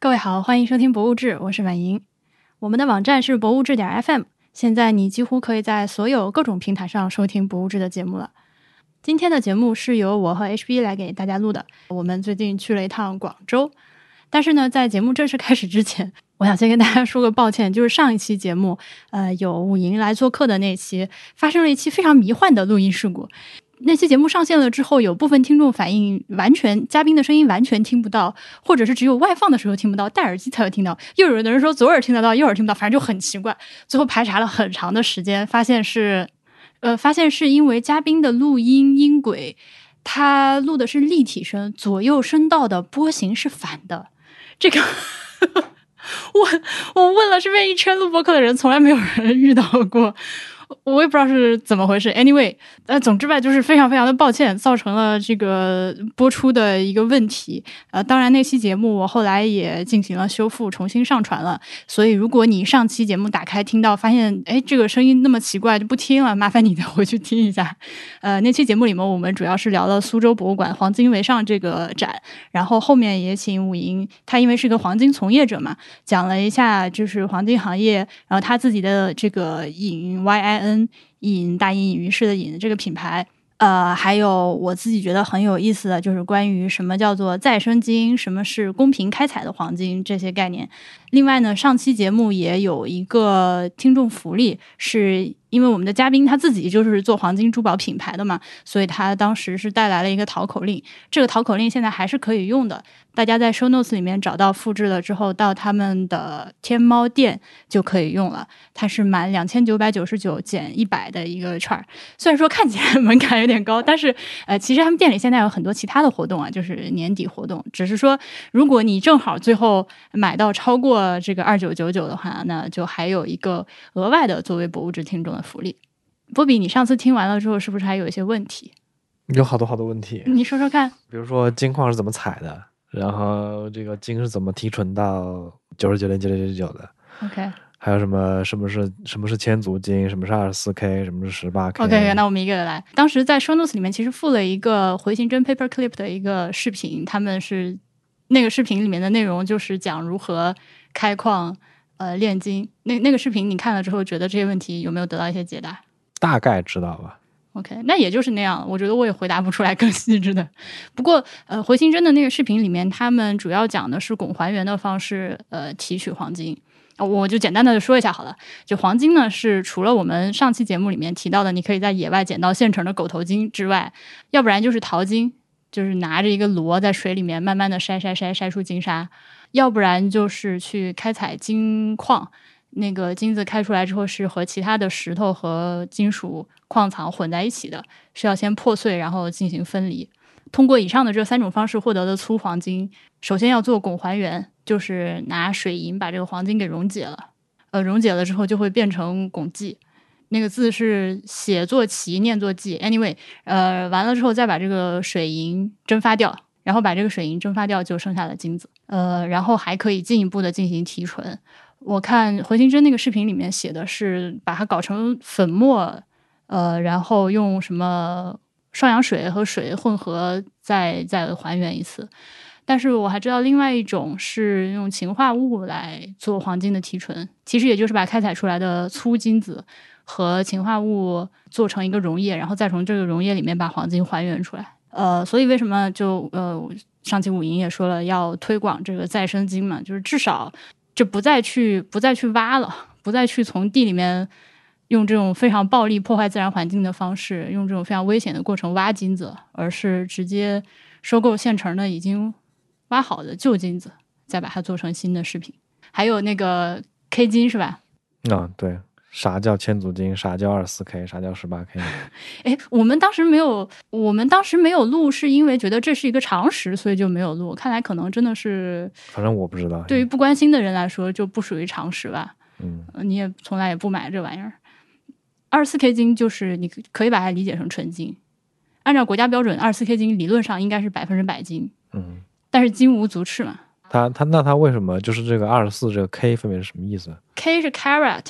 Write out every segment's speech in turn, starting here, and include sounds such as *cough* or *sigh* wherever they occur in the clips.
各位好，欢迎收听《博物志》，我是婉莹。我们的网站是博物志点 FM，现在你几乎可以在所有各种平台上收听《博物志》的节目了。今天的节目是由我和 HB 来给大家录的。我们最近去了一趟广州，但是呢，在节目正式开始之前，*laughs* 我想先跟大家说个抱歉，就是上一期节目，呃，有武莹来做客的那期，发生了一期非常迷幻的录音事故。那期节目上线了之后，有部分听众反映，完全嘉宾的声音完全听不到，或者是只有外放的时候听不到，戴耳机才会听到。又有人的人说左耳听得到，右耳听不到，反正就很奇怪。最后排查了很长的时间，发现是，呃，发现是因为嘉宾的录音音轨，他录的是立体声，左右声道的波形是反的。这个，*laughs* 我我问了身边一圈录播课的人，从来没有人遇到过。我也不知道是怎么回事，anyway，呃，总之吧，就是非常非常的抱歉，造成了这个播出的一个问题。呃，当然那期节目我后来也进行了修复，重新上传了。所以如果你上期节目打开听到，发现哎这个声音那么奇怪就不听了，麻烦你 *laughs* 再回去听一下。呃，那期节目里面我们主要是聊了苏州博物馆黄金围上这个展，然后后面也请武莹，他因为是个黄金从业者嘛，讲了一下就是黄金行业，然后他自己的这个引 YI。N 隐大隐隐于市的隐这个品牌，呃，还有我自己觉得很有意思的就是关于什么叫做再生金，什么是公平开采的黄金这些概念。另外呢，上期节目也有一个听众福利，是因为我们的嘉宾他自己就是做黄金珠宝品牌的嘛，所以他当时是带来了一个淘口令，这个淘口令现在还是可以用的。大家在 show notes 里面找到复制了之后，到他们的天猫店就可以用了。它是满两千九百九十九减一百的一个券儿。虽然说看起来门槛有点高，但是呃，其实他们店里现在有很多其他的活动啊，就是年底活动。只是说，如果你正好最后买到超过这个二九九九的话，那就还有一个额外的作为博物志听众的福利。波比，你上次听完了之后，是不是还有一些问题？有好多好多问题，你说说看。比如说金矿是怎么采的？然后这个金是怎么提纯到九十九点九九九九的？OK，还有什么？什么是什么是千足金？什么是二十四 K？什么是十八 K OK，那我们一个个来。当时在 Show Notes 里面其实附了一个回形针 Paper Clip 的一个视频，他们是那个视频里面的内容就是讲如何开矿呃炼金。那那个视频你看了之后，觉得这些问题有没有得到一些解答？大概知道吧。OK，那也就是那样。我觉得我也回答不出来更细致的。不过，呃，回形针的那个视频里面，他们主要讲的是汞还原的方式，呃，提取黄金。我就简单的说一下好了。就黄金呢，是除了我们上期节目里面提到的，你可以在野外捡到现成的狗头金之外，要不然就是淘金，就是拿着一个箩在水里面慢慢的筛筛筛筛出金沙；要不然就是去开采金矿。那个金子开出来之后，是和其他的石头和金属矿藏混在一起的，是要先破碎，然后进行分离。通过以上的这三种方式获得的粗黄金，首先要做汞还原，就是拿水银把这个黄金给溶解了。呃，溶解了之后就会变成汞剂，那个字是写作齐，念作记。Anyway，呃，完了之后再把这个水银蒸发掉，然后把这个水银蒸发掉，就剩下了金子。呃，然后还可以进一步的进行提纯。我看回形针那个视频里面写的是把它搞成粉末，呃，然后用什么双氧水和水混合再再还原一次。但是我还知道另外一种是用氰化物来做黄金的提纯，其实也就是把开采出来的粗金子和氰化物做成一个溶液，然后再从这个溶液里面把黄金还原出来。呃，所以为什么就呃上期五营也说了要推广这个再生金嘛，就是至少。就不再去不再去挖了，不再去从地里面用这种非常暴力破坏自然环境的方式，用这种非常危险的过程挖金子，而是直接收购现成的已经挖好的旧金子，再把它做成新的饰品。还有那个 K 金是吧？啊，对。啥叫千足金？啥叫二四 K？啥叫十八 K？*laughs* 哎，我们当时没有，我们当时没有录，是因为觉得这是一个常识，所以就没有录。看来可能真的是，反正我不知道。对于不关心的人来说，就不属于常识吧。嗯，你也从来也不买这玩意儿。二四 K 金就是你可以把它理解成纯金，按照国家标准，二四 K 金理论上应该是百分之百金。嗯，但是金无足赤嘛。它它那它为什么就是这个二十四这个 K 分别是什么意思？K 是 carat。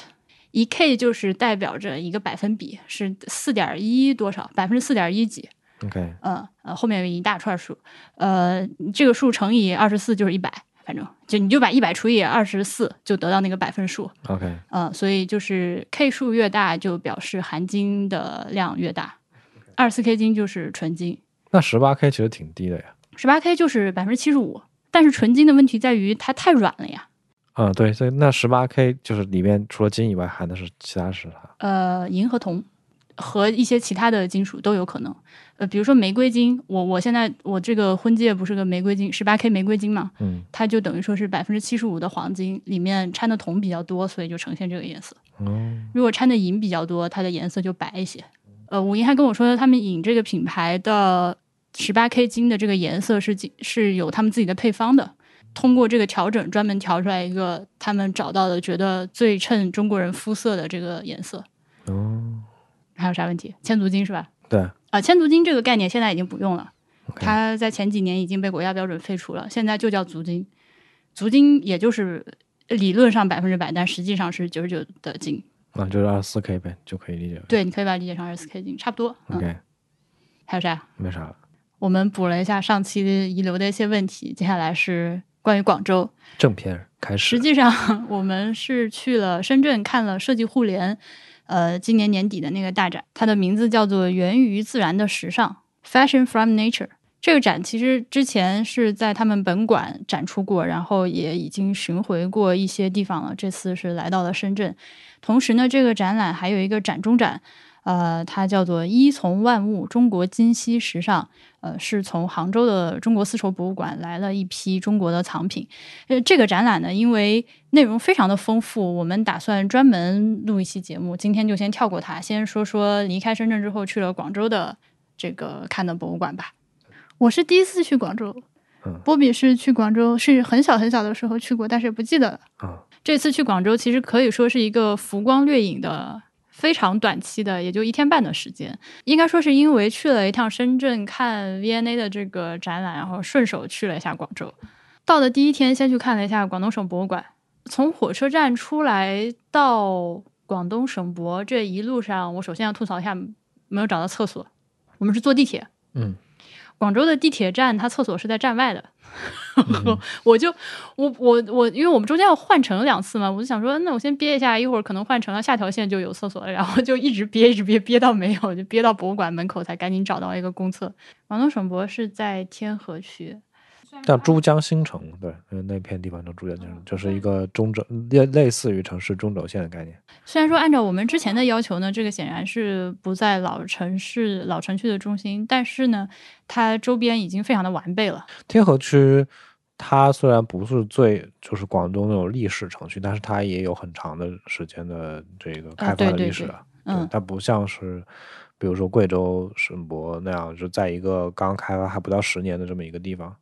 一 k 就是代表着一个百分比，是四点一多少，百分之四点一几。OK，嗯呃，后面有一大串数，呃，这个数乘以二十四就是一百，反正就你就把一百除以二十四，就得到那个百分数。OK，呃，所以就是 K 数越大，就表示含金的量越大。二十四 K 金就是纯金，那十八 K 其实挺低的呀。十八 K 就是百分之七十五。但是纯金的问题在于它太软了呀。嗯，对，所以那十八 K 就是里面除了金以外含的是其他是啥？呃，银和铜和一些其他的金属都有可能。呃，比如说玫瑰金，我我现在我这个婚戒不是个玫瑰金，十八 K 玫瑰金嘛，嗯它就等于说是百分之七十五的黄金，里面掺的铜比较多，所以就呈现这个颜色。嗯，如果掺的银比较多，它的颜色就白一些。呃，武银还跟我说，他们引这个品牌的十八 K 金的这个颜色是金是有他们自己的配方的，通过这个调整专门调出来一个他们找到的觉得最衬中国人肤色的这个颜色。哦，还有啥问题？千足金是吧？对啊，千足金这个概念现在已经不用了它在前几年已经被国家标准废除了，现在就叫足金。足金也就是理论上百分之百，但实际上是九十九的金。啊就是二十四 K 呗，就可以理解了。对，你可以把它理解成二十四 K 金，差不多。嗯，OK，还有啥？没啥了。我们补了一下上期遗留的一些问题，接下来是关于广州。正片开始实。际上，我们是去了深圳看了设计互联，呃，今年年底的那个大展，它的名字叫做“源于自然的时尚 ”（Fashion from Nature）。这个展其实之前是在他们本馆展出过，然后也已经巡回过一些地方了。这次是来到了深圳，同时呢，这个展览还有一个展中展，呃，它叫做“依从万物：中国今昔时尚”，呃，是从杭州的中国丝绸博物馆来了一批中国的藏品。呃，这个展览呢，因为内容非常的丰富，我们打算专门录一期节目。今天就先跳过它，先说说离开深圳之后去了广州的这个看的博物馆吧。我是第一次去广州，嗯波比是去广州是很小很小的时候去过，但是不记得了。啊，这次去广州其实可以说是一个浮光掠影的。非常短期的，也就一天半的时间，应该说是因为去了一趟深圳看 V N A 的这个展览，然后顺手去了一下广州。到的第一天，先去看了一下广东省博物馆。从火车站出来到广东省博这一路上，我首先要吐槽一下，没有找到厕所。我们是坐地铁，嗯，广州的地铁站，它厕所是在站外的。*laughs* 我就我我我，因为我们中间要换乘两次嘛，我就想说，那我先憋一下，一会儿可能换乘了下条线就有厕所了，然后就一直憋，一直憋，憋到没有，就憋到博物馆门口才赶紧找到一个公厕。广东省博是在天河区，叫珠江新城，对，呃那片地方叫珠江新城，就是一个中轴类类似于城市中轴线的概念。虽然说按照我们之前的要求呢，这个显然是不在老城市老城区的中心，但是呢，它周边已经非常的完备了。天河区它虽然不是最就是广东那种历史城区，但是它也有很长的时间的这个开发呃对对对的历史了。嗯对，它不像是比如说贵州省博那样，就在一个刚开发还不到十年的这么一个地方。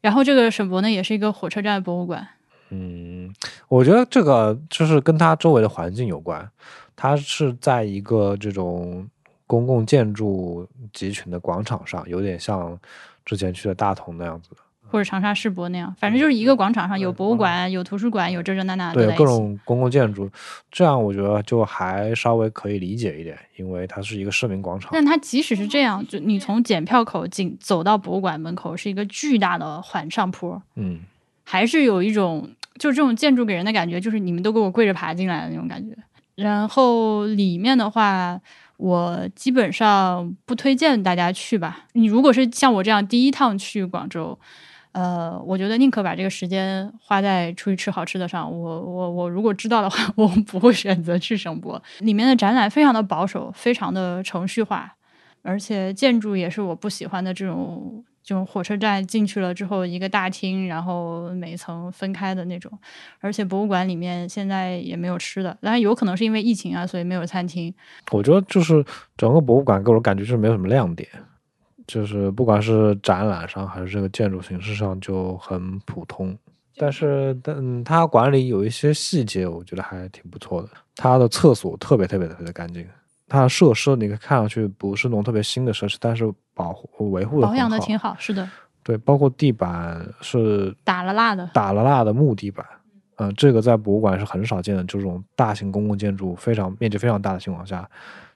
然后这个沈博呢，也是一个火车站博物馆。嗯，我觉得这个就是跟它周围的环境有关。它是在一个这种公共建筑集群的广场上，有点像之前去的大同那样子。或者长沙世博那样，反正就是一个广场上有博物馆、有图书馆、有这这那那的对，各种公共建筑，这样我觉得就还稍微可以理解一点，因为它是一个市民广场。但它即使是这样，就你从检票口进走到博物馆门口是一个巨大的缓上坡，嗯，还是有一种就这种建筑给人的感觉，就是你们都给我跪着爬进来的那种感觉。然后里面的话，我基本上不推荐大家去吧。你如果是像我这样第一趟去广州，呃，我觉得宁可把这个时间花在出去吃好吃的上。我我我如果知道的话，*laughs* 我不会选择去省博。里面的展览非常的保守，非常的程序化，而且建筑也是我不喜欢的这种。这种火车站进去了之后，一个大厅，然后每层分开的那种，而且博物馆里面现在也没有吃的，当然有可能是因为疫情啊，所以没有餐厅。我觉得就是整个博物馆给我感觉就是没有什么亮点，就是不管是展览上还是这个建筑形式上就很普通。但是，但它管理有一些细节，我觉得还挺不错的。它的厕所特别特别特别的干净，它的设施你看上去不是那种特别新的设施，但是保护维护的保养的。挺好，是的，对，包括地板是打了蜡的。打了蜡的木地板，嗯、这个在博物馆是很少见的。这种大型公共建筑非常面积非常大的情况下，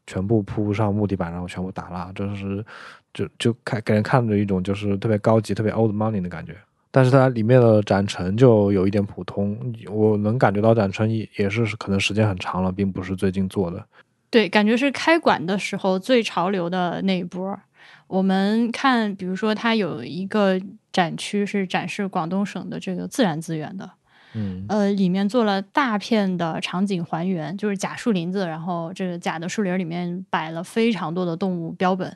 全部铺上木地板，然后全部打蜡，这是就就看给人看着一种就是特别高级、特别 old money 的感觉。但是它里面的展陈就有一点普通，我能感觉到展陈也也是可能时间很长了，并不是最近做的。对，感觉是开馆的时候最潮流的那一波。我们看，比如说它有一个展区是展示广东省的这个自然资源的，嗯呃，里面做了大片的场景还原，就是假树林子，然后这个假的树林里面摆了非常多的动物标本。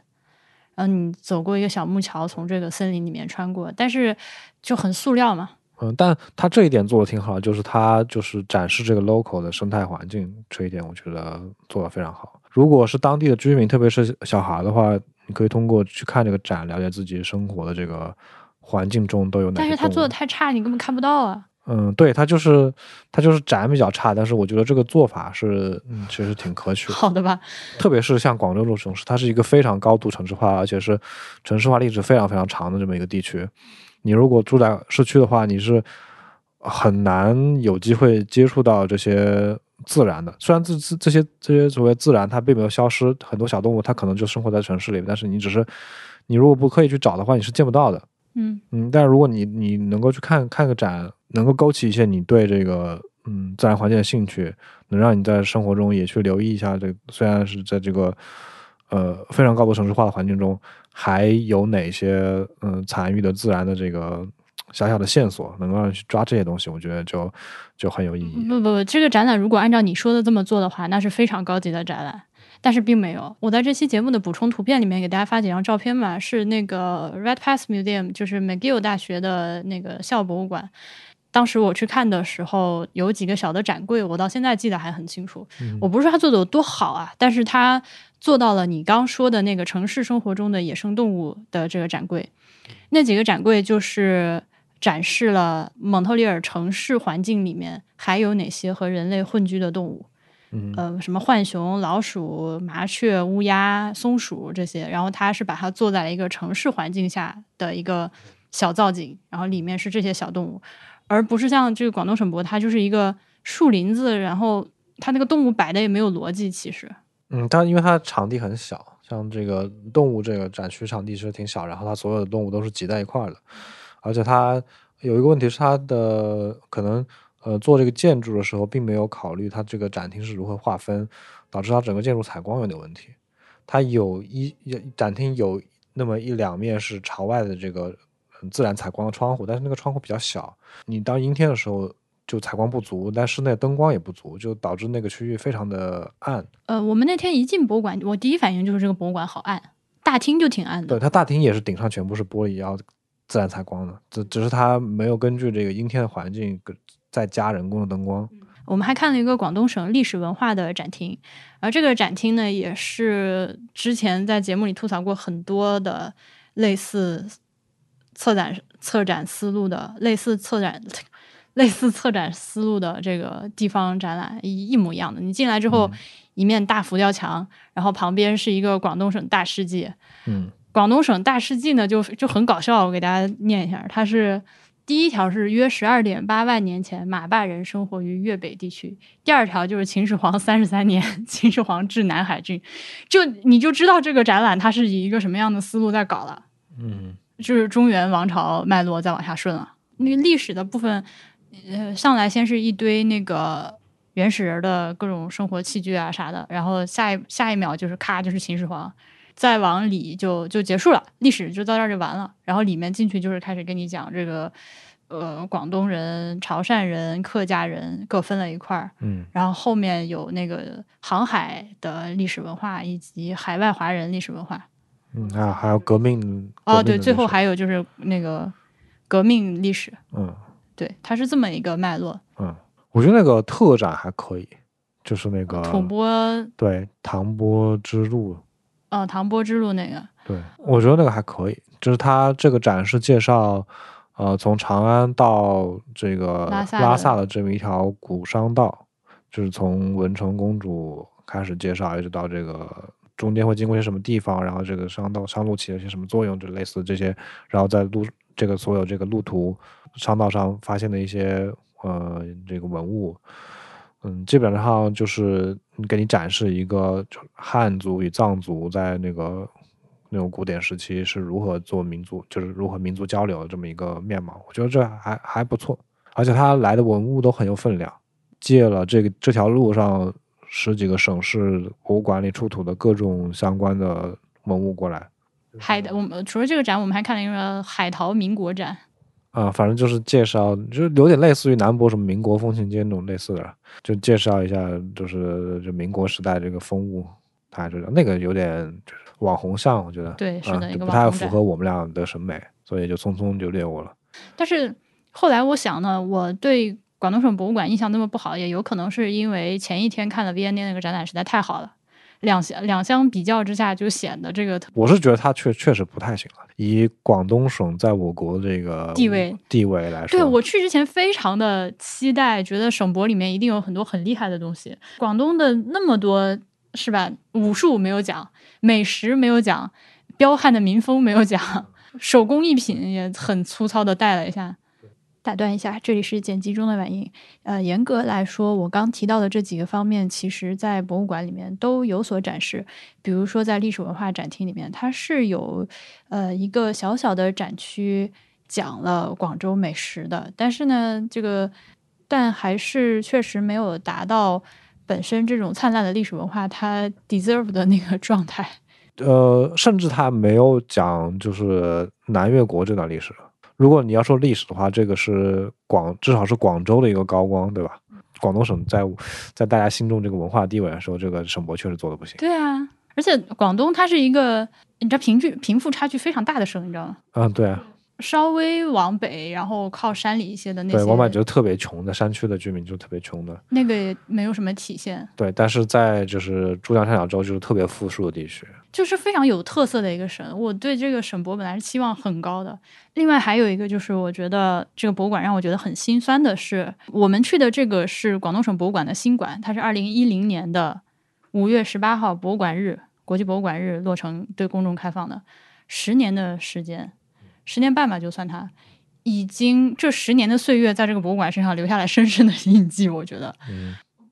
然后你走过一个小木桥，从这个森林里面穿过，但是就很塑料嘛。嗯，但他这一点做的挺好，就是他就是展示这个 local 的生态环境这一点，我觉得做的非常好。如果是当地的居民，特别是小孩的话，你可以通过去看这个展，了解自己生活的这个环境中都有哪些。但是他做的太差，你根本看不到啊。嗯，对，它就是它就是展比较差，但是我觉得这个做法是嗯，其实挺可取的。*laughs* 好的吧？特别是像广州这种城市，它是一个非常高度城市化，而且是城市化历史非常非常长的这么一个地区。你如果住在市区的话，你是很难有机会接触到这些自然的。虽然这这这些这些所谓自然它并没有消失，很多小动物它可能就生活在城市里，但是你只是你如果不刻意去找的话，你是见不到的。嗯嗯，但是如果你你能够去看看个展，能够勾起一些你对这个嗯自然环境的兴趣，能让你在生活中也去留意一下这虽然是在这个呃非常高度城市化的环境中，还有哪些嗯残余的自然的这个小小的线索，能够让你去抓这些东西，我觉得就就很有意义。不不不，这个展览如果按照你说的这么做的话，那是非常高级的展览。但是并没有。我在这期节目的补充图片里面给大家发几张照片嘛，是那个 Redpath Museum，就是 McGill 大学的那个校博物馆。当时我去看的时候，有几个小的展柜，我到现在记得还很清楚。我不是说他做的有多好啊，但是他做到了你刚说的那个城市生活中的野生动物的这个展柜。那几个展柜就是展示了蒙特利尔城市环境里面还有哪些和人类混居的动物。嗯呃，什么浣熊、老鼠、麻雀、乌鸦、松鼠这些，然后他是把它做在了一个城市环境下的一个小造景，然后里面是这些小动物，而不是像这个广东省博，它就是一个树林子，然后它那个动物摆的也没有逻辑，其实。嗯，但因为它场地很小，像这个动物这个展区场地其实挺小，然后它所有的动物都是挤在一块儿的，而且它有一个问题是它的可能。呃，做这个建筑的时候，并没有考虑它这个展厅是如何划分，导致它整个建筑采光有点问题。它有一展厅有那么一两面是朝外的这个自然采光的窗户，但是那个窗户比较小，你当阴天的时候就采光不足，但室内灯光也不足，就导致那个区域非常的暗。呃，我们那天一进博物馆，我第一反应就是这个博物馆好暗，大厅就挺暗的。对，它大厅也是顶上全部是玻璃，然后自然采光的，只只是它没有根据这个阴天的环境。再加人工的灯光。我们还看了一个广东省历史文化的展厅，而这个展厅呢，也是之前在节目里吐槽过很多的类似策展策展思路的类似策展类似策展思路的这个地方展览一一模一样的。你进来之后，一面大浮雕墙，然后旁边是一个广东省大事记。嗯，广东省大事记呢，就就很搞笑，我给大家念一下，它是。第一条是约十二点八万年前马坝人生活于粤北地区。第二条就是秦始皇三十三年，*laughs* 秦始皇至南海郡。就你就知道这个展览它是以一个什么样的思路在搞了。嗯，就是中原王朝脉络再往下顺了。那个历史的部分，呃，上来先是一堆那个原始人的各种生活器具啊啥的，然后下一下一秒就是咔就是秦始皇，再往里就就结束了，历史就到这儿就完了。然后里面进去就是开始跟你讲这个。呃，广东人、潮汕人、客家人各分了一块儿，嗯，然后后面有那个航海的历史文化以及海外华人历史文化，嗯，还有还有革命哦，对，最后还有就是那个革命历史，嗯，对，它是这么一个脉络，嗯，我觉得那个特展还可以，就是那个吐蕃，对，唐波之路，哦，唐波之路那个，对，我觉得那个还可以，就是它这个展是介绍。呃，从长安到这个拉萨的这么一条古商道，就是从文成公主开始介绍，一直到这个中间会经过些什么地方，然后这个商道商路起了些什么作用，就类似这些，然后在路这个所有这个路途商道上发现的一些呃这个文物，嗯，基本上就是给你展示一个汉族与藏族在那个那种古典时期是如何做民族，就是如何民族交流的这么一个面貌。我觉得这还还不错，而且他来的文物都很有分量，借了这个这条路上十几个省市博物馆里出土的各种相关的文物过来。海的，我们除了这个展，我们还看了一个海淘民国展。啊，反正就是介绍，就是有点类似于南博什么民国风情街那种类似的，就介绍一下，就是就民国时代这个风物，他就那个有点就是网红像，我觉得对，是的，不太符合我们俩的审美，所以就匆匆就略过了。但是后来我想呢，我对广东省博物馆印象那么不好，也有可能是因为前一天看了 V N N 那个展览实在太好了。两相两相比较之下，就显得这个我是觉得它确确实不太行了。以广东省在我国这个地位地位来说，对我去之前非常的期待，觉得省博里面一定有很多很厉害的东西。广东的那么多是吧？武术没有讲，美食没有讲，彪悍的民风没有讲，手工艺品也很粗糙的带了一下。打断一下，这里是剪辑中的晚音。呃，严格来说，我刚提到的这几个方面，其实在博物馆里面都有所展示。比如说，在历史文化展厅里面，它是有呃一个小小的展区讲了广州美食的。但是呢，这个但还是确实没有达到本身这种灿烂的历史文化它 deserve 的那个状态。*laughs* 呃，甚至它没有讲就是南越国这段历史。如果你要说历史的话，这个是广至少是广州的一个高光，对吧？广东省在在大家心中这个文化地位来说，这个省博确实做的不行。对啊，而且广东它是一个你知道贫距贫富差距非常大的省，你知道吗？嗯，对啊。稍微往北，然后靠山里一些的那些，对，往北就特别穷的山区的居民就特别穷的，那个也没有什么体现。对，但是在就是珠江三角洲就是特别富庶的地区，就是非常有特色的一个省。我对这个省博本来是期望很高的。另外还有一个就是，我觉得这个博物馆让我觉得很心酸的是，我们去的这个是广东省博物馆的新馆，它是二零一零年的五月十八号博物馆日，国际博物馆日落成对公众开放的，十年的时间。十年半吧，就算它已经这十年的岁月在这个博物馆身上留下了深深的印记。我觉得，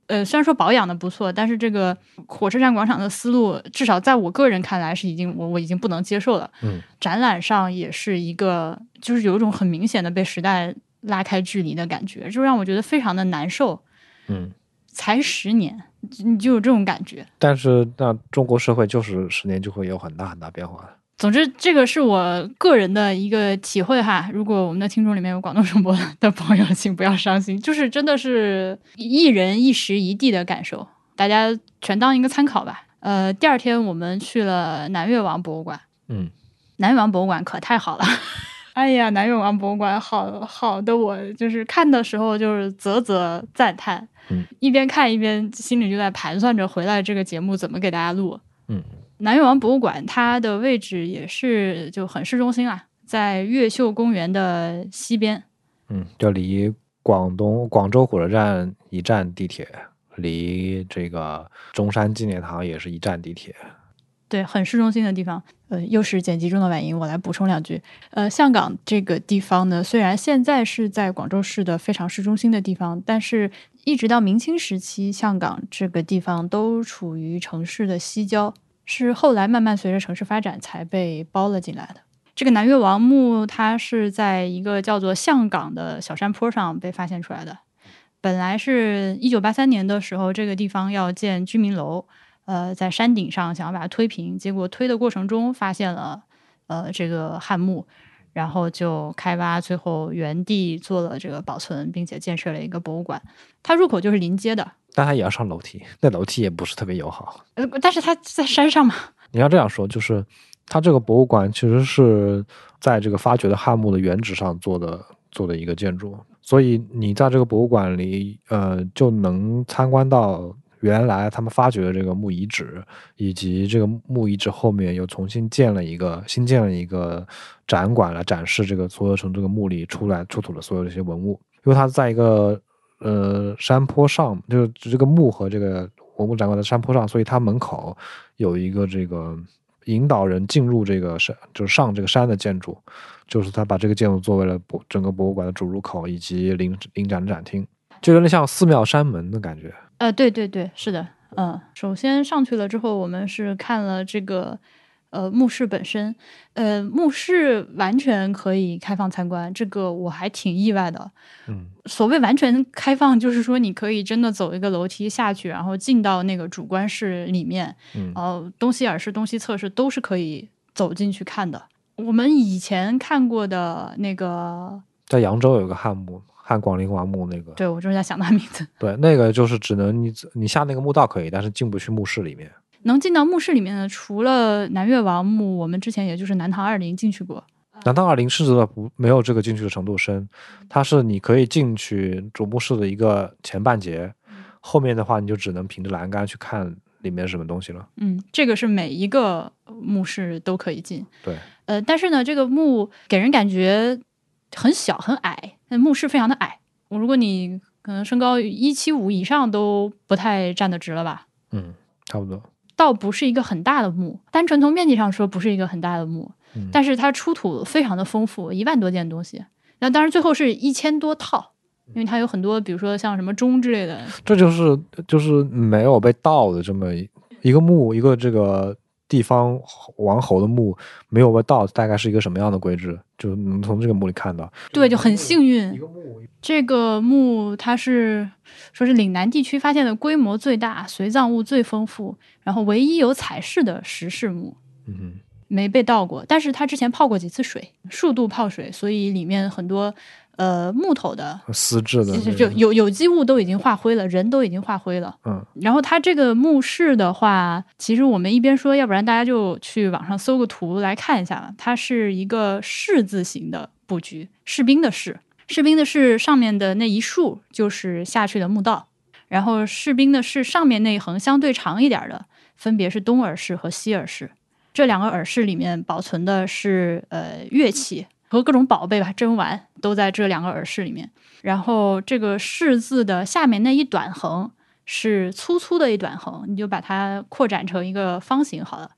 呃，虽然说保养的不错，但是这个火车站广场的思路，至少在我个人看来是已经我我已经不能接受了。嗯，展览上也是一个，就是有一种很明显的被时代拉开距离的感觉，就让我觉得非常的难受。嗯，才十年，你就有这种感觉。但是，那中国社会就是十年就会有很大很大变化的。总之，这个是我个人的一个体会哈。如果我们的听众里面有广东省博的朋友，*laughs* 请不要伤心，就是真的是一人一时一地的感受，大家全当一个参考吧。呃，第二天我们去了南越王博物馆，嗯，南越王博物馆可太好了，*laughs* 哎呀，南越王博物馆好好的，我就是看的时候就是啧啧赞叹，嗯，一边看一边心里就在盘算着回来这个节目怎么给大家录，嗯。南越王博物馆，它的位置也是就很市中心啊，在越秀公园的西边。嗯，就离广东广州火车站一站地铁，离这个中山纪念堂也是一站地铁。对，很市中心的地方。呃，又是剪辑中的晚音，我来补充两句。呃，香港这个地方呢，虽然现在是在广州市的非常市中心的地方，但是一直到明清时期，香港这个地方都处于城市的西郊。是后来慢慢随着城市发展才被包了进来的。这个南越王墓，它是在一个叫做象岗的小山坡上被发现出来的。本来是一九八三年的时候，这个地方要建居民楼，呃，在山顶上想要把它推平，结果推的过程中发现了呃这个汉墓，然后就开挖，最后原地做了这个保存，并且建设了一个博物馆。它入口就是临街的。但它也要上楼梯，那楼梯也不是特别友好。呃，但是它在山上嘛。你要这样说，就是它这个博物馆其实是在这个发掘的汉墓的原址上做的做的一个建筑，所以你在这个博物馆里，呃，就能参观到原来他们发掘的这个墓遗址，以及这个墓遗址后面又重新建了一个新建了一个展馆来展示这个所有从这个墓里出来出土的所有这些文物，因为它在一个。呃，山坡上就是这个墓和这个文物展馆在山坡上，所以它门口有一个这个引导人进入这个山，就是上这个山的建筑，就是他把这个建筑作为了博整个博物馆的主入口以及临临展展厅，就有点像寺庙山门的感觉。呃，对对对，是的，嗯，首先上去了之后，我们是看了这个呃墓室本身，呃墓室完全可以开放参观，这个我还挺意外的。嗯，所谓完全开放，就是说你可以真的走一个楼梯下去，然后进到那个主观室里面，嗯。呃，东西耳室、东西侧室都是可以走进去看的。我们以前看过的那个，在扬州有个汉墓，汉广陵王墓那个，对我就是在想他名字，对，那个就是只能你你下那个墓道可以，但是进不去墓室里面。能进到墓室里面的，除了南越王墓，我们之前也就是南唐二陵进去过。南唐二陵是的不没有这个进去的程度深，它是你可以进去主墓室的一个前半截，后面的话你就只能凭着栏杆去看里面什么东西了。嗯，这个是每一个墓室都可以进。对，呃，但是呢，这个墓给人感觉很小很矮，那墓室非常的矮。如果你可能身高一七五以上都不太站得直了吧？嗯，差不多。倒不是一个很大的墓，单纯从面积上说不是一个很大的墓，嗯但是它出土非常的丰富，一万多件东西。那当然最后是一千多套，因为它有很多，比如说像什么钟之类的，这就是就是没有被盗的这么一一个墓，一个这个地方王侯的墓没有被盗，大概是一个什么样的规制，就能从这个墓里看到。对，就很幸运。个墓，这个墓它是说是岭南地区发现的规模最大、随葬物最丰富，然后唯一有彩饰的石室墓，嗯没被盗过。但是它之前泡过几次水，数度泡水，所以里面很多呃木头的哼，丝质的就那个，就有有机物都已经化灰了，人都已经化灰了。嗯然后它这个墓室的话，其实我们一边说，要不然大家就去网上搜个图来看一下吧。它是一个士字形的布局，士兵的士，士兵的士上面的那一竖就是下去的墓道，然后士兵的士上面那一横相对长一点的，分别是东耳室和西耳室。这两个耳室里面保存的是呃乐器和各种宝贝吧，珍玩都在这两个耳饰里面。然后这个“饰”字的下面那一短横是粗粗的一短横，你就把它扩展成一个方形好了。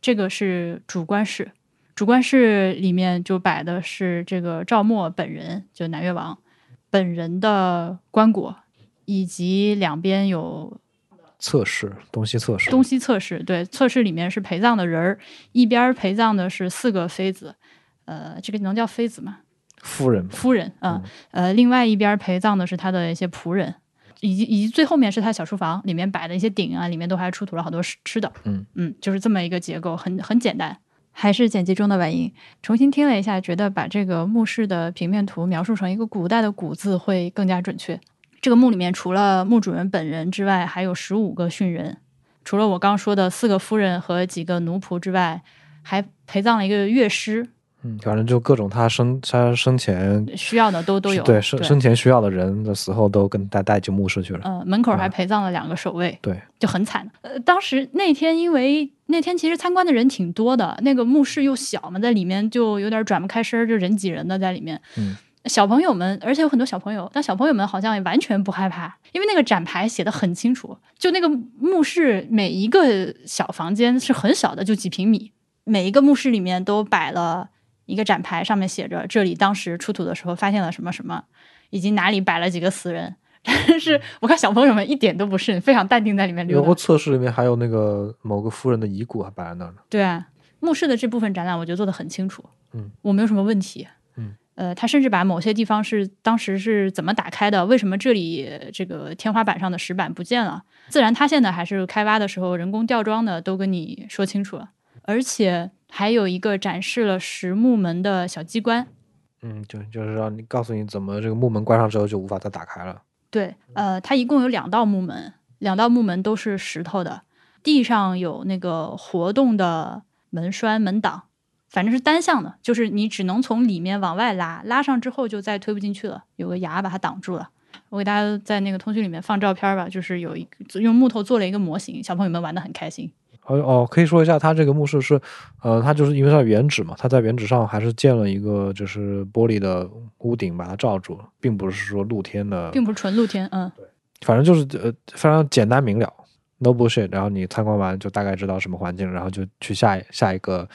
这个是主观室，主观室里面就摆的是这个赵默本人，就南越王本人的棺椁，以及两边有侧室，东西侧室，东西侧室，对，侧室里面是陪葬的人儿，一边儿陪葬的是四个妃子，呃，这个能叫妃子吗？夫人，夫人，嗯，呃，另外一边陪葬的是他的一些仆人，以及以及最后面是他小书房，里面摆的一些鼎啊，里面都还出土了好多吃吃的，嗯嗯，就是这么一个结构，很很简单。还是剪辑中的晚音，重新听了一下，觉得把这个墓室的平面图描述成一个古代的“古”字会更加准确。这个墓里面除了墓主人本人之外，还有十五个殉人，除了我刚说的四个夫人和几个奴仆之外，还陪葬了一个乐师，嗯，反正就各种他生他生前需要的都都有。对生生前需要的人的死后都跟带带进墓室去了。嗯，门口还嗯陪葬了两个守卫，对，就很惨。呃，当时那天因为那天其实参观的人挺多的，那个墓室又小嘛，在里面就有点转不开身儿，就人挤人的在里面。嗯，小朋友们，而且有很多小朋友，但小朋友们好像也完全不害怕，因为那个展牌写的很清楚，就那个墓室每一个小房间是很小的，就几平米，每一个墓室里面都摆了一个展牌，上面写着这里当时出土的时候发现了什么什么，以及哪里摆了几个死人。*laughs* 但是我看小朋友们一点都不是，非常淡定在里面溜有个达。侧室里面还有那个某个夫人的遗骨还摆在那儿呢。对啊，墓室的这部分展览我觉得做的很清楚，嗯，我没有什么问题，嗯，呃，他甚至把某些地方是当时是怎么打开的，为什么这里这个天花板上的石板不见了，自然塌陷的还是开挖的时候人工吊装的，都跟你说清楚了，而且还有一个展示了实木门的小机关，嗯，就就是让你告诉你怎么这个木门关上之后就无法再打开了。对，呃，它一共有两道木门，两道木门都是石头的，地上有那个活动的门栓、门挡，反正是单向的，就是你只能从里面往外拉，拉上之后就再推不进去了，有个牙把它挡住了。我给大家在那个通讯里面放照片吧，就是有一个用木头做了一个模型，小朋友们玩的很开心。哦哦，可以说一下，它这个墓室是，呃，它就是因为它原址嘛，它在原址上还是建了一个就是玻璃的屋顶把它罩住了，并不是说露天的，并不是纯露天，嗯，对反正就是呃非常简单明了，no bullshit。然后你参观完就大概知道什么环境，然后就去下一下一个，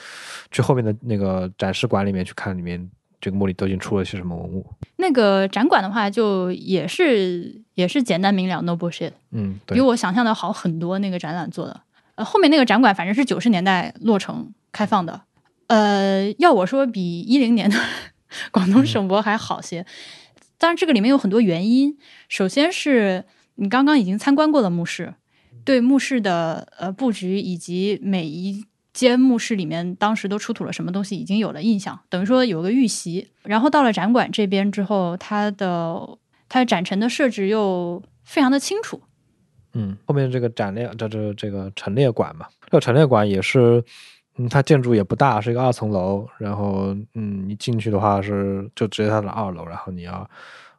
去后面的那个展示馆里面去看里面这个墓里究竟出了些什么文物。那个展馆的话，就也是也是简单明了，no bullshit。嗯，比，我想象的好很多。那个展览做的，呃，后面那个展馆反正是九十年代落成开放的。呃，要我说，比一零年的 *laughs* 广东省博还好些。当然，这个里面有很多原因。首先是你刚刚已经参观过了墓室，对墓室的呃布局以及每一间墓室里面当时都出土了什么东西已经有了印象，等于说有个预习。然后到了展馆这边之后，它的它的展陈的设置又非常的清楚。嗯，后面这个展列，这这这个陈列馆嘛，这个陈列馆也是。嗯，它建筑也不大，是一个二层楼。然后，嗯，你进去的话是就直接它的二楼，然后你要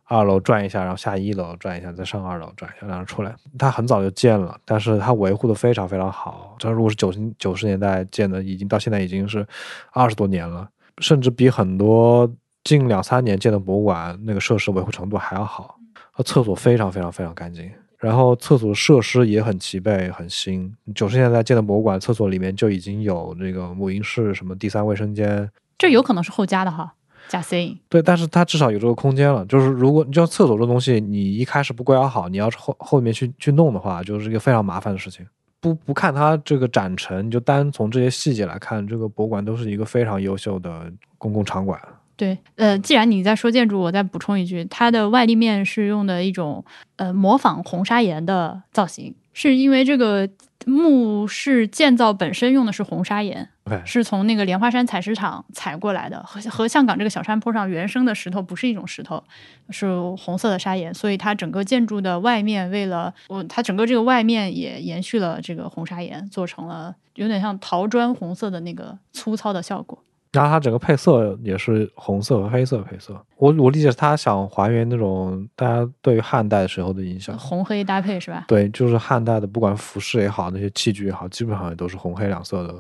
二楼转一下，然后下一楼转一下，再上二楼转一下，然后出来。它很早就建了，但是它维护的非常非常好。这如果是九十九十年代建的，已经到现在已经是二十多年了，甚至比很多近两三年建的博物馆那个设施维护程度还要好。厕所非常非常非常干净。然后厕所设施也很齐备，很新。九十年代建的博物馆厕所里面就已经有那个母婴室，什么第三卫生间。这有可能是后加的哈，加 C。对，但是它至少有这个空间了。就是如果你就厕所这东西，你一开始不规划好，你要是后后面去去弄的话，就是一个非常麻烦的事情。不不看它这个展陈，就单从这些细节来看，这个博物馆都是一个非常优秀的公共场馆。对，呃，既然你在说建筑，我再补充一句，它的外立面是用的一种呃模仿红砂岩的造型，是因为这个墓室建造本身用的是红砂岩，是从那个莲花山采石场采过来的，和和香港这个小山坡上原生的石头不是一种石头，是红色的砂岩，所以它整个建筑的外面为了我，它整个这个外面也延续了这个红砂岩，做成了有点像陶砖红色的那个粗糙的效果。然后它整个配色也是红色和黑色配色，我我理解他想还原那种大家对于汉代时候的印象，红黑搭配是吧？对，就是汉代的，不管服饰也好，那些器具也好，基本上也都是红黑两色的。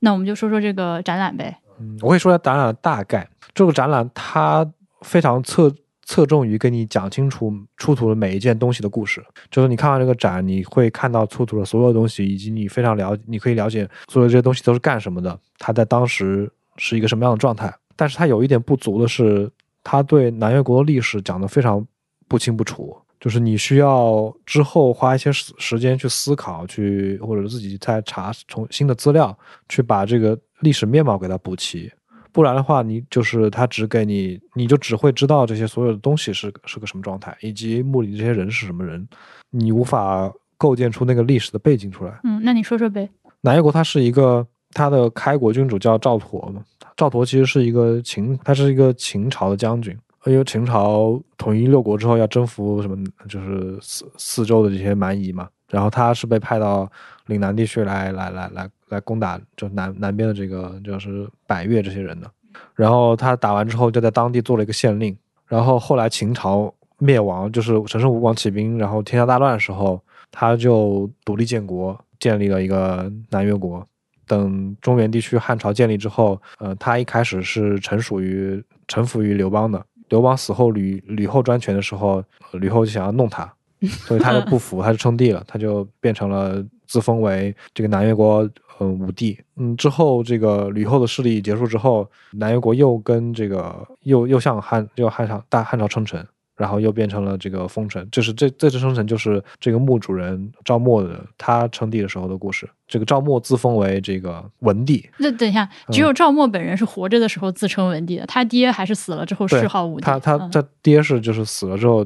那我们就说说这个展览呗。嗯，我会说下展览的大概。这个展览它非常侧侧重于跟你讲清楚出土的每一件东西的故事，就是你看完这个展，你会看到出土的所有东西，以及你非常了，你可以了解所有这些东西都是干什么的，它在当时。是一个什么样的状态？但是它有一点不足的是，他对南越国的历史讲得非常不清不楚，就是你需要之后花一些时时间去思考，去或者自己再查从新的资料，去把这个历史面貌给它补齐。不然的话，你就是他只给你，你就只会知道这些所有的东西是是个什么状态，以及墓里这些人是什么人，你无法构建出那个历史的背景出来。嗯，那你说说呗。南越国它是一个。他的开国君主叫赵佗嘛？赵佗其实是一个秦，他是一个秦朝的将军。因为秦朝统一六国之后要征服什么，就是四四周的这些蛮夷嘛。然后他是被派到岭南地区来来来来来攻打，就南南边的这个就是百越这些人的。然后他打完之后，就在当地做了一个县令。然后后来秦朝灭亡，就是陈胜吴广起兵，然后天下大乱的时候，他就独立建国，建立了一个南越国。等中原地区汉朝建立之后，呃，他一开始是臣属于臣服于刘邦的。刘邦死后，吕吕后专权的时候，吕后就想要弄他，*laughs* 所以他就不服，他就称帝了，他就变成了自封为这个南越国呃武帝。嗯，之后这个吕后的势力结束之后，南越国又跟这个又又向汉又汉朝大汉朝称臣。然后又变成了这个封臣，就是这这次称臣就是这个墓主人赵默的他称帝的时候的故事。这个赵默自封为这个文帝。那等一下，只有赵默本人是活着的时候自称文帝的，他爹还是死了之后谥号武帝。他他他爹是就是死了之后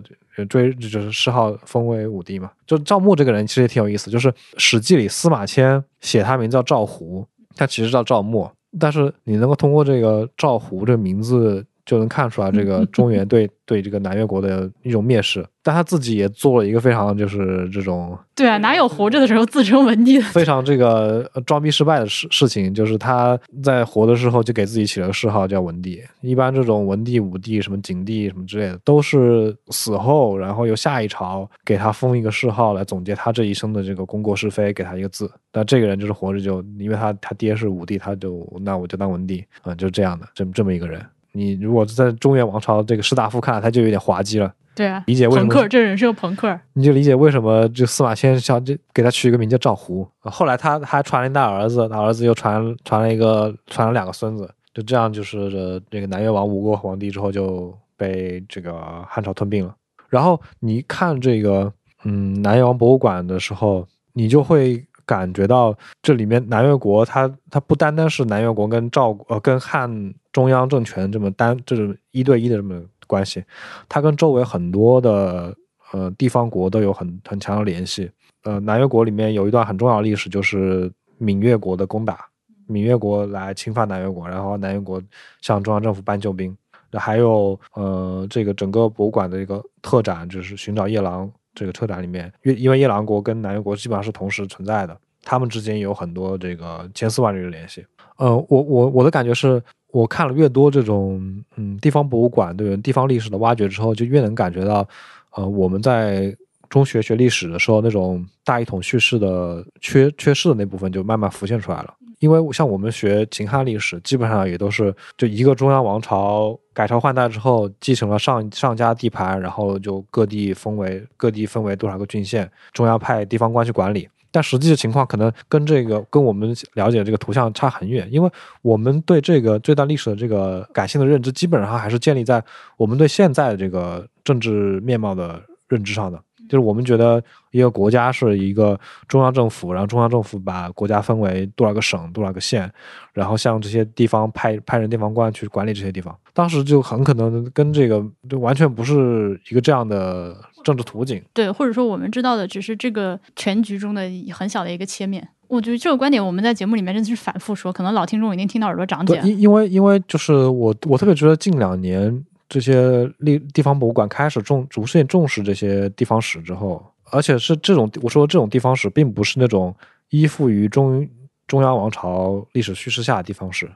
追就是谥号封为武帝嘛。就赵默这个人其实也挺有意思，就是《史记》里司马迁写他名叫赵胡，他其实叫赵默，但是你能够通过这个赵胡这个名字。就能看出来这个中原对对这个南越国的一种蔑视，但他自己也做了一个非常就是这种对啊，哪有活着的时候自称文帝的？非常这个装逼失败的事事情，就是他在活的时候就给自己起了个谥号叫文帝。一般这种文帝、武帝、什么景帝什么之类的，都是死后然后由下一朝给他封一个谥号来总结他这一生的这个功过是非，给他一个字。那这个人就是活着就因为他他爹是武帝，他就那我就当文帝啊，就这样的这么这么一个人。你如果在中原王朝这个士大夫看来，他就有点滑稽了。对啊，理解为什么朋克这人是个朋克，你就理解为什么就司马迁想这给他取一个名叫赵胡。后来他还传了一代儿子，他儿子又传传了一个传了两个孙子，就这样就是这个南越王吴国皇帝之后就被这个汉朝吞并了。然后你看这个嗯南越王博物馆的时候，你就会感觉到这里面南越国它它不单单是南越国跟赵呃跟汉中央政权这么单这种一对一的这么关系，它跟周围很多的呃地方国都有很很强的联系。呃，南越国里面有一段很重要的历史，就是闽越国的攻打，闽越国来侵犯南越国，然后南越国向中央政府搬救兵。还有呃，这个整个博物馆的一个特展，就是寻找夜郎这个车展里面，因因为夜郎国跟南越国基本上是同时存在的，他们之间有很多这个千丝万缕的联系。呃，我我我的感觉是，我看了越多这种嗯地方博物馆对地方历史的挖掘之后，就越能感觉到，呃，我们在中学学历史的时候那种大一统叙事的缺缺失的那部分就慢慢浮现出来了。因为像我们学秦汉历史，基本上也都是就一个中央王朝改朝换代之后，继承了上上家地盘，然后就各地分为各地分为多少个郡县，中央派地方官去管理。但实际的情况可能跟这个跟我们了解这个图像差很远，因为我们对这个这段历史的这个感性的认知，基本上还是建立在我们对现在的这个政治面貌的认知上的。就是我们觉得一个国家是一个中央政府，然后中央政府把国家分为多少个省、多少个县，然后向这些地方派派人地方官去管理这些地方。当时就很可能跟这个就完全不是一个这样的政治图景。对，或者说我们知道的只是这个全局中的很小的一个切面。我觉得这个观点我们在节目里面真的是反复说，可能老听众已经听到耳朵长茧。因因为因为就是我我特别觉得近两年。这些地地方博物馆开始重逐渐重视这些地方史之后，而且是这种我说这种地方史，并不是那种依附于中中央王朝历史叙事下的地方史，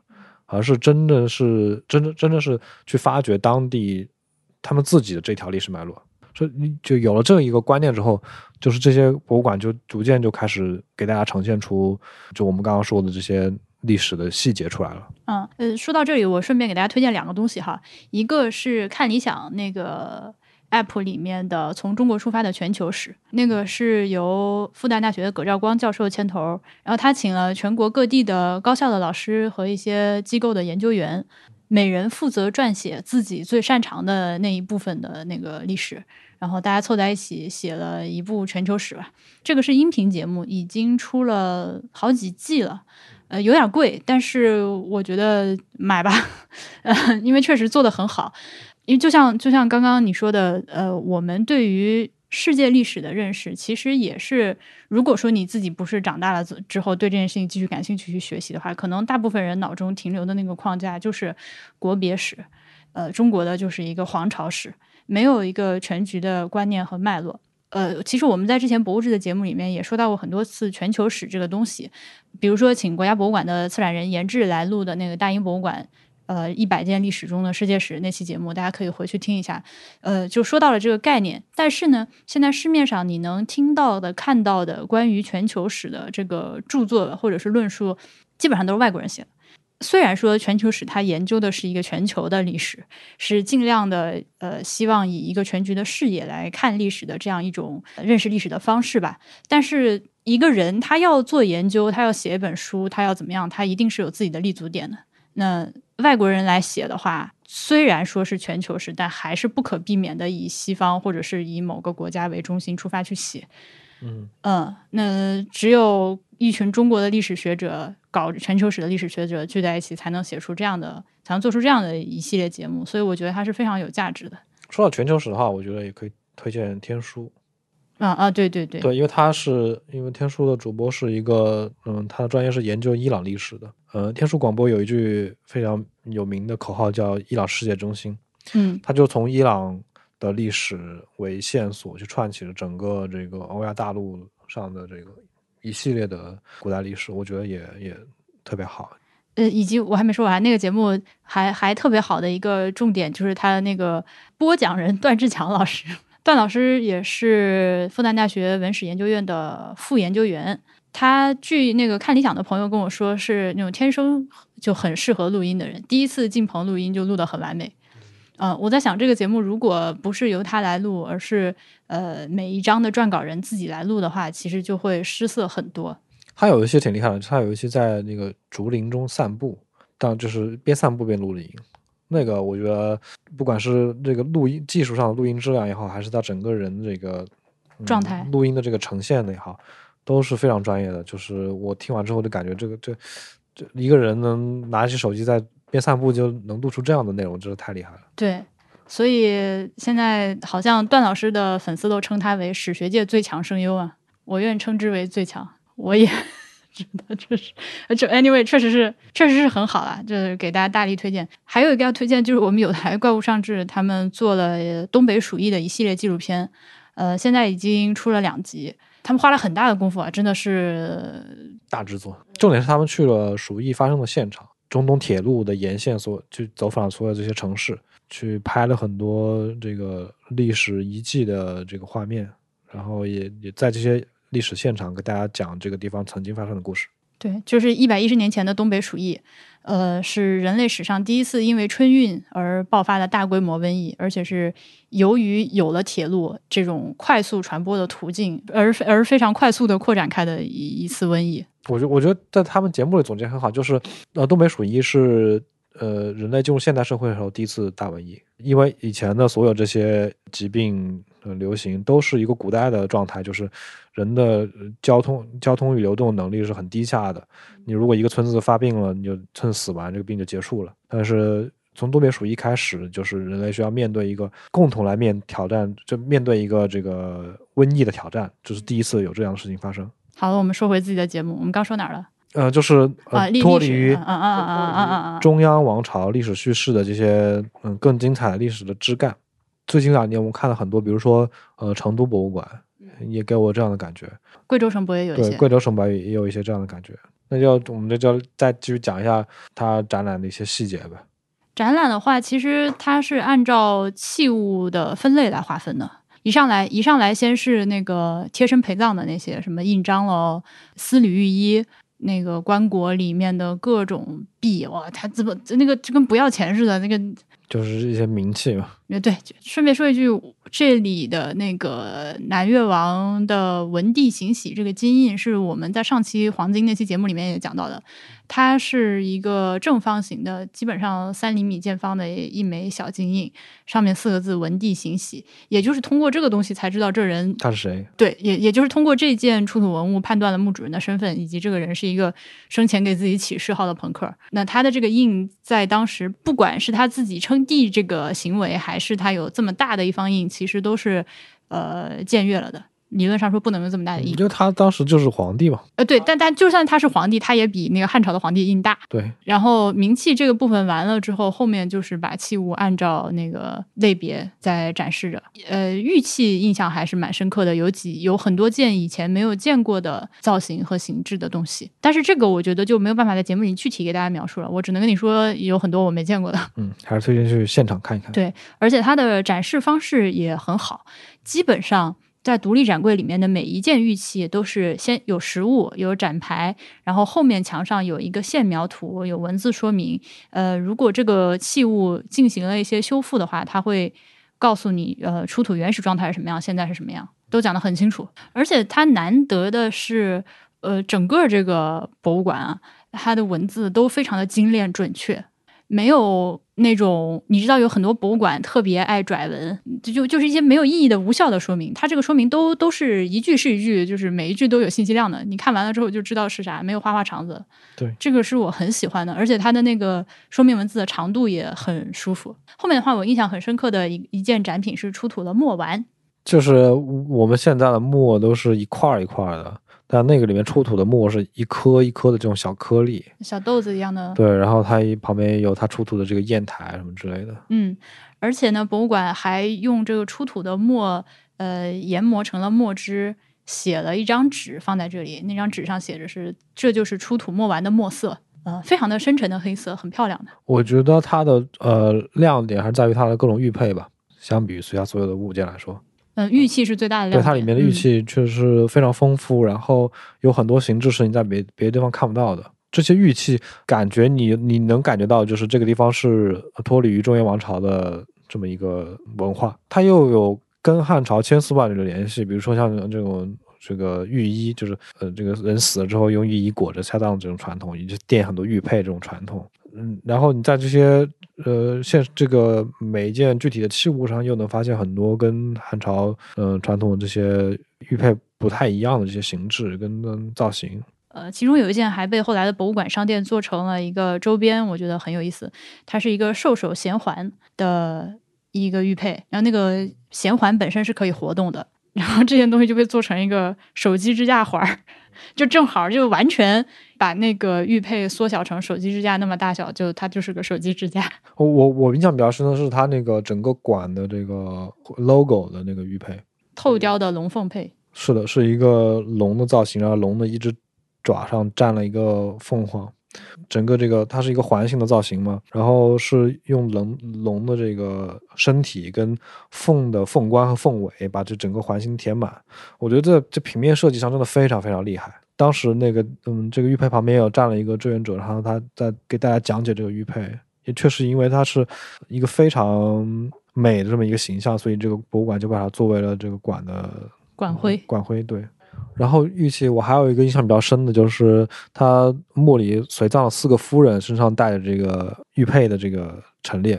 而是真的是真正真正是去发掘当地他们自己的这条历史脉络。所以就有了这一个观念之后，就是这些博物馆就逐渐就开始给大家呈现出，就我们刚刚说的这些。历史的细节出来了。嗯，呃，说到这里，我顺便给大家推荐两个东西哈。一个是看理想那个 app 里面的《从中国出发的全球史》，那个是由复旦大学的葛兆光教授牵头，然后他请了全国各地的高校的老师和一些机构的研究员，每人负责撰写自己最擅长的那一部分的那个历史，然后大家凑在一起写了一部全球史吧。这个是音频节目，已经出了好几季了。呃，有点贵，但是我觉得买吧，*laughs* 呃，因为确实做的很好。因为就像就像刚刚你说的，呃，我们对于世界历史的认识，其实也是，如果说你自己不是长大了之后对这件事情继续感兴趣去学习的话，可能大部分人脑中停留的那个框架就是国别史，呃，中国的就是一个皇朝史，没有一个全局的观念和脉络。呃，其实我们在之前博物志的节目里面也说到过很多次全球史这个东西，比如说请国家博物馆的策展人严志来录的那个大英博物馆，呃，一百件历史中的世界史那期节目，大家可以回去听一下。呃，就说到了这个概念，但是呢，现在市面上你能听到的、看到的关于全球史的这个著作或者是论述，基本上都是外国人写的。虽然说全球史它研究的是一个全球的历史，是尽量的呃希望以一个全局的视野来看历史的这样一种认识历史的方式吧，但是一个人他要做研究，他要写一本书，他要怎么样，他一定是有自己的立足点的。那外国人来写的话，虽然说是全球史，但还是不可避免的以西方或者是以某个国家为中心出发去写。嗯嗯，那只有一群中国的历史学者。搞全球史的历史学者聚在一起，才能写出这样的，才能做出这样的一系列节目。所以我觉得它是非常有价值的。说到全球史的话，我觉得也可以推荐天书。啊啊，对对对，对，因为他是因为天书的主播是一个，嗯，他的专业是研究伊朗历史的。呃，天书广播有一句非常有名的口号叫“伊朗世界中心”。嗯，他就从伊朗的历史为线索，去串起了整个这个欧亚大陆上的这个。一系列的古代历史，我觉得也也特别好。呃，以及我还没说完，那个节目还还特别好的一个重点就是他的那个播讲人段志强老师，段老师也是复旦大学文史研究院的副研究员。他据那个看理想的朋友跟我说，是那种天生就很适合录音的人，第一次进棚录音就录得很完美。嗯，我在想这个节目如果不是由他来录，而是呃每一章的撰稿人自己来录的话，其实就会失色很多。他有一些挺厉害的，他有一些在那个竹林中散步，但就是边散步边录的音。那个我觉得，不管是这个录音技术上的录音质量也好，还是他整个人这个状态、录音的这个呈现的也好，都是非常专业的。就是我听完之后就感觉这个这这一个人能拿起手机在边散步就能录出这样的内容，真是太厉害了。对，所以现在好像段老师的粉丝都称他为史学界最强声优啊，我愿称之为最强。我也 *laughs* 觉得确实，这 anyway 确实是确实是很好啦，就是给大家大力推荐。还有一个要推荐就是我们有台怪物上志他们做了东北鼠疫的一系列纪录片，呃，现在已经出了两集，他们花了很大的功夫啊，真的是大制作，重点是他们去了鼠疫发生的现场，中东铁路的沿线所去走访所有这些城市，去拍了很多这个历史遗迹的这个画面，然后也也在这些历史现场给大家讲这个地方曾经发生的故事。对，就是一百一十年前的东北鼠疫，呃，是人类史上第一次因为春运而爆发的大规模瘟疫，而且是由于有了铁路这种快速传播的途径，而而非常快速的扩展开的一一次瘟疫。我觉我觉得在他们节目里总结很好，就是呃，东北鼠疫是呃人类进入现代社会的时候第一次大瘟疫，因为以前的所有这些疾病呃流行都是一个古代的状态，就是人的呃交通交通与流动能力是很低下的。你如果一个村子发病了，你就趁死完，这个病就结束了。但是从东北鼠疫开始，就是人类需要面对一个共同来面挑战，就面对一个这个瘟疫的挑战，这是第一次有这样的事情发生。好了，我们说回自己的节目，我们刚说哪儿了？呃，就是啊，呃脱离于啊啊啊啊啊啊啊！中央王朝历史叙事的这些嗯更精彩的历史的枝干。最近两年我们看了很多，比如说呃成都博物馆，也给我这样的感觉。贵州省博也有一对，些。贵州省博也也有一些这样的感觉。那就我们这就再继续讲一下它展览的一些细节呗。展览的话，其实它是按照器物的分类来划分的。一上来，一上来先是那个贴身陪葬的那些什么印章喽、丝缕玉衣，那个棺椁里面的各种币，哇，他怎么那个就跟不要钱似的，那个就是一些名气嘛，对，就顺便说一句，这里的那个南越王的文帝行玺这个金印，是我们在上期黄金那期节目里面也讲到的，它是一个正方形的，基本上三厘米见方的一枚小金印，上面四个字“文帝行玺”，也就是通过这个东西才知道这人他是谁？对，也也就是通过这件出土文物判断了墓主人的身份，以及这个人是一个生前给自己起谥号的朋克。那他的这个印在当时，不管是他自己称帝这个行为，还是他有这么大的一方印，其实都是呃僭越了的。理论上说不能有这么大的印我觉，得他当时就是皇帝嘛。呃，对，但但就算他是皇帝，他也比那个汉朝的皇帝印大。对，然后名器这个部分完了之后，后面就是把器物按照那个类别在展示着。呃，玉器印象还是蛮深刻的，有几有很多件以前没有见过的造型和形制的东西。但是这个我觉得就没有办法在节目里具体给大家描述了，我只能跟你说有很多我没见过的。嗯，还是推荐去现场看一看。对而且它的展示方式也很好，基本上在独立展柜里面的每一件玉器都是先有实物、有展牌，然后后面墙上有一个线描图，有文字说明。呃，如果这个器物进行了一些修复的话，它会告诉你，呃，出土原始状态是什么样，现在是什么样，都讲得很清楚。而且它难得的是，呃，整个这个博物馆啊，它的文字都非常的精炼准确。没有那种你知道有很多博物馆特别爱拽文，就就就是一些没有意义的无效的说明。它这个说明都都是一句是一句，就是每一句都有信息量的。你看完了之后就知道是啥，没有花花肠子。对这个是我很喜欢的，而且它的那个说明文字的长度也很舒服。后面的话，我印象很深刻的一一件展品是出土了墨丸，就是我们现在的墨都是一块儿一块儿的，但那个里面出土的墨是一颗一颗的这种小颗粒。小豆子一样的对，然后它一旁边有它出土的这个砚台什么之类的。嗯，而且呢，博物馆还用这个出土的墨，呃，研磨成了墨汁，写了一张纸放在这里。那张纸上写着是“这就是出土墨丸的墨色”，呃，非常的深沉的黑色，很漂亮的。我觉得它的呃亮点还是在于它的各种玉佩吧，相比于其他所有的物件来说，嗯、玉器是最大的亮点。对它里面的玉嗯器确实是非常丰富，然后有很多形制是你在别别的地方看不到的。这些玉器感觉你你能感觉到，就是这个地方是脱离于中原王朝的这么一个文化，它又有跟汉朝千丝万缕的联系，比如说像这种这个御衣，就是呃这个人死了之后用御衣裹着下葬这种传统，以及垫很多玉佩这种传统。嗯，然后你在这些呃现这个每一件具体的器物上，又能发现很多跟汉朝嗯、呃传统这些玉佩不太一样的这些形制跟造型。呃，其中有一件还被后来的博物馆商店做成了一个周边，我觉得很有意思。它是一个兽首衔环的一个玉佩，然后那个衔环本身是可以活动的，然后这件东西就被做成一个手机支架环儿，就正好就完全把那个玉佩缩小成手机支架那么大小，就它就是个手机支架。我我我印象比较深的是它那个整个管的这个 logo 的那个玉佩，透雕的龙凤佩，是的，是一个龙的造型，然后龙的一只爪上站了一个凤凰，整个这个它是一个环形的造型嘛，然后是用龙龙的这个身体跟凤的凤冠和凤尾把这整个环形填满。我觉得这这平面设计上真的非常非常厉害。当时那个嗯，这个玉佩旁边有站了一个志愿者，然后他在给大家讲解这个玉佩，也确实因为它是一个非常美的这么一个形象，所以这个博物馆就把它作为了这个馆的馆徽。馆徽对。然后玉器，我还有一个印象比较深的，就是他墓里随葬了四个夫人，身上带着这个玉佩的这个陈列，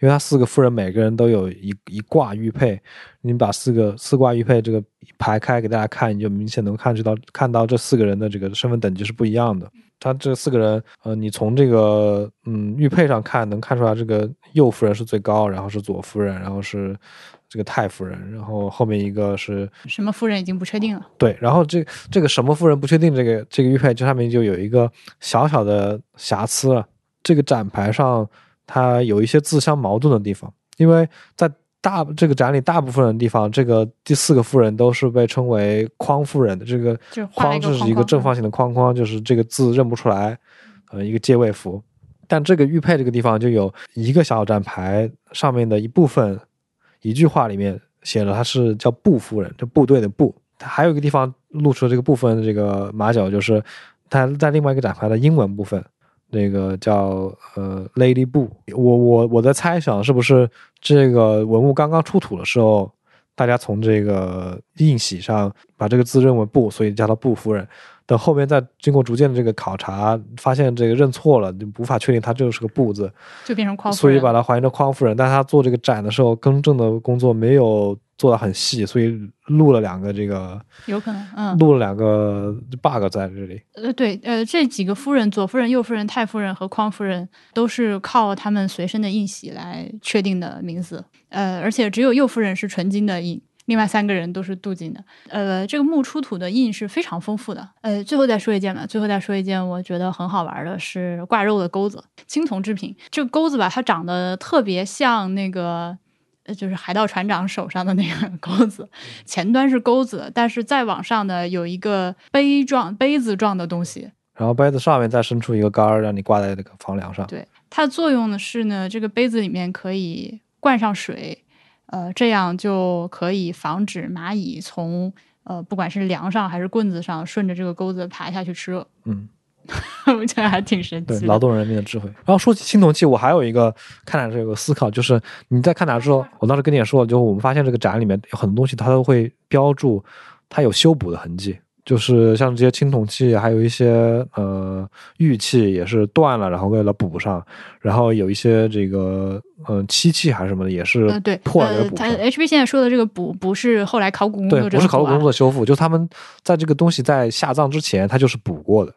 因为他四个夫人每个人都有一一挂玉佩，你把四个四挂玉佩这个排开给大家看，你就明显能看知道看到这四个人的这个身份等级是不一样的。他这四个人，呃，你从这个嗯玉佩上看，能看出来这个右夫人是最高，然后是左夫人，然后是这个太夫人，然后后面一个是什么夫人已经不确定了。对，然后这这个什么夫人不确定，这个这个玉佩这上面就有一个小小的瑕疵了。这个展牌上它有一些自相矛盾的地方，因为在大这个展里大部分的地方，这个第四个夫人都是被称为匡夫人的。这个就画了框是一个正方形的框框，就是这个字认不出来，呃，一个借位符。但这个玉佩这个地方就有一个小展牌，上面的一部分一句话里面写了它是叫布夫人，就部队的部。它还有一个地方露出了这个部分的这个马脚，就是它在另外一个展牌的英文部分，那个叫呃 Lady 布。我我我在猜想是不是这个文物刚刚出土的时候，大家从这个印玺上把这个字认为布，所以叫它布夫人。等后面再经过逐渐的这个考察，发现这个认错了，就无法确定他就是个不字，就变成匡夫人所以把它还原成匡夫人。但是他做这个展的时候，更正的工作没有做得很细，所以录了两个这个，有可能，嗯，录了两个 bug 在这里。呃，对，呃，这几个夫人，左夫人、右夫人、太夫人和匡夫人，都是靠他们随身的印玺来确定的名字。呃，而且只有右夫人是纯金的印，另外三个人都是镀金的。呃，这个木出土的印是非常丰富的。呃，最后再说一件吧，最后再说一件，我觉得很好玩的是挂肉的钩子，青铜制品。这个钩子吧，它长得特别像那个。呃，就是海盗船长手上的那个钩子，前端是钩子，但是再往上呢有一个杯状、杯子状的东西，然后杯子上面再伸出一个杆儿，让你挂在那个房梁上。对，它的作用呢是呢，这个杯子里面可以灌上水，呃，这样就可以防止蚂蚁从呃不管是梁上还是棍子上顺着这个钩子爬下去吃肉。嗯，*laughs* 我觉得还挺神，奇对。劳动人民的智慧。然后说起青铜器，我还有一个看展时有个思考，就是你在看展时候，我当时跟你也说了，就是我们发现这个展里面有很多东西，它都会标注它有修补的痕迹。就是像这些青铜器，还有一些呃玉器也是断了，然后为了补上，然后有一些这个呃漆器还是什么的，也是呃，对，破了补上。他 HB 现在说的这个补，不是后来考古工对作，者不是考古工作修复，就他们在这个东西在下葬之前，他就是补过的。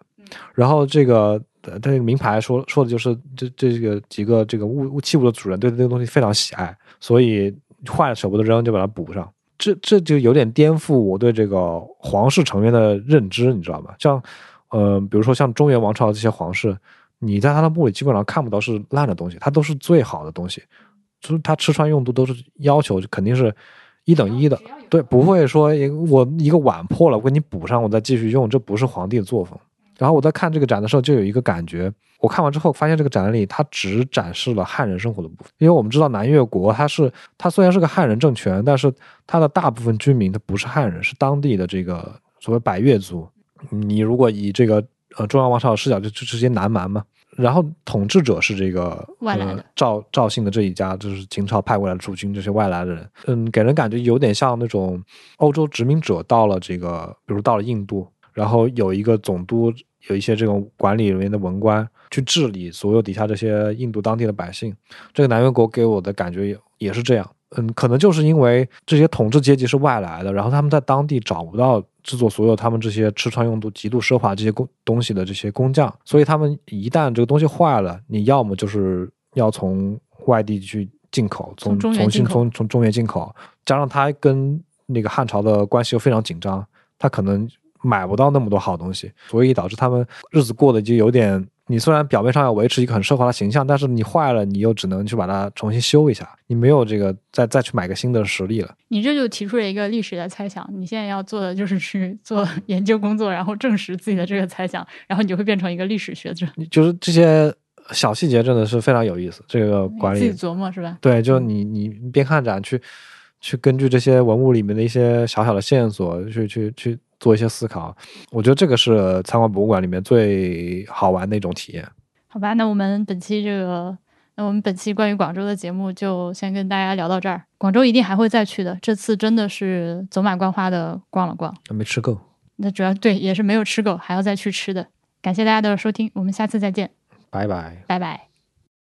然后这个他这个名牌说说的就是这这个几个这个物物器物的主人对这个东西非常喜爱，所以坏了舍不得扔，就把它补上。这这就有点颠覆我对这个皇室成员的认知，你知道吗？像呃，比如说像中原王朝这些皇室，你在他的墓里基本上看不到是烂的东西，他都是最好的东西，就是他吃穿用度都是要求肯定是一等一的，对，不会说一个我一个碗破了，我给你补上，我再继续用，这不是皇帝的作风。然后我在看这个展的时候，就有一个感觉，我看完之后发现这个展里它只展示了汉人生活的部分，因为我们知道南越国它是它虽然是个汉人政权，但是它的大部分居民它不是汉人，是当地的这个所谓百越族。你如果以这个呃中央王朝的视角，就就直接南蛮嘛。然后统治者是这个外来的呃、赵赵姓的这一家，就是秦朝派过来的驻军，这些外来的人，嗯，给人感觉有点像那种欧洲殖民者到了这个，比如到了印度，然后有一个总督，有一些这种管理人员的文官去治理所有底下这些印度当地的百姓。这个南越国给我的感觉也也是这样，嗯，可能就是因为这些统治阶级是外来的，然后他们在当地找不到制作所有他们这些吃穿用度极度奢华这些工东西的这些工匠，所以他们一旦这个东西坏了，你要么就是要从外地去进口，从从重新从从中原进口，加上他跟那个汉朝的关系又非常紧张，他可能买不到那么多好东西，所以导致他们日子过得就有点。你虽然表面上要维持一个很奢华的形象，但是你坏了，你又只能去把它重新修一下，你没有这个再再去买个新的实力了。你这就提出了一个历史的猜想，你现在要做的就是去做 *laughs* 研究工作，然后证实自己的这个猜想，然后你就会变成一个历史学者，你就是这些小细节真的是非常有意思。这个管理自己，琢磨是吧？对，就你你边看展去去根据这些文物里面的一些小小的线索去去去做一些思考，我觉得这个是参观博物馆里面最好玩的一种体验。好吧，那我们本期这个，那我们本期关于广州的节目就先跟大家聊到这儿。广州一定还会再去的，这次真的是走马观花的逛了逛。没吃够，那主要对也是没有吃够，还要再去吃的。感谢大家的收听，我们下次再见，拜拜。拜拜。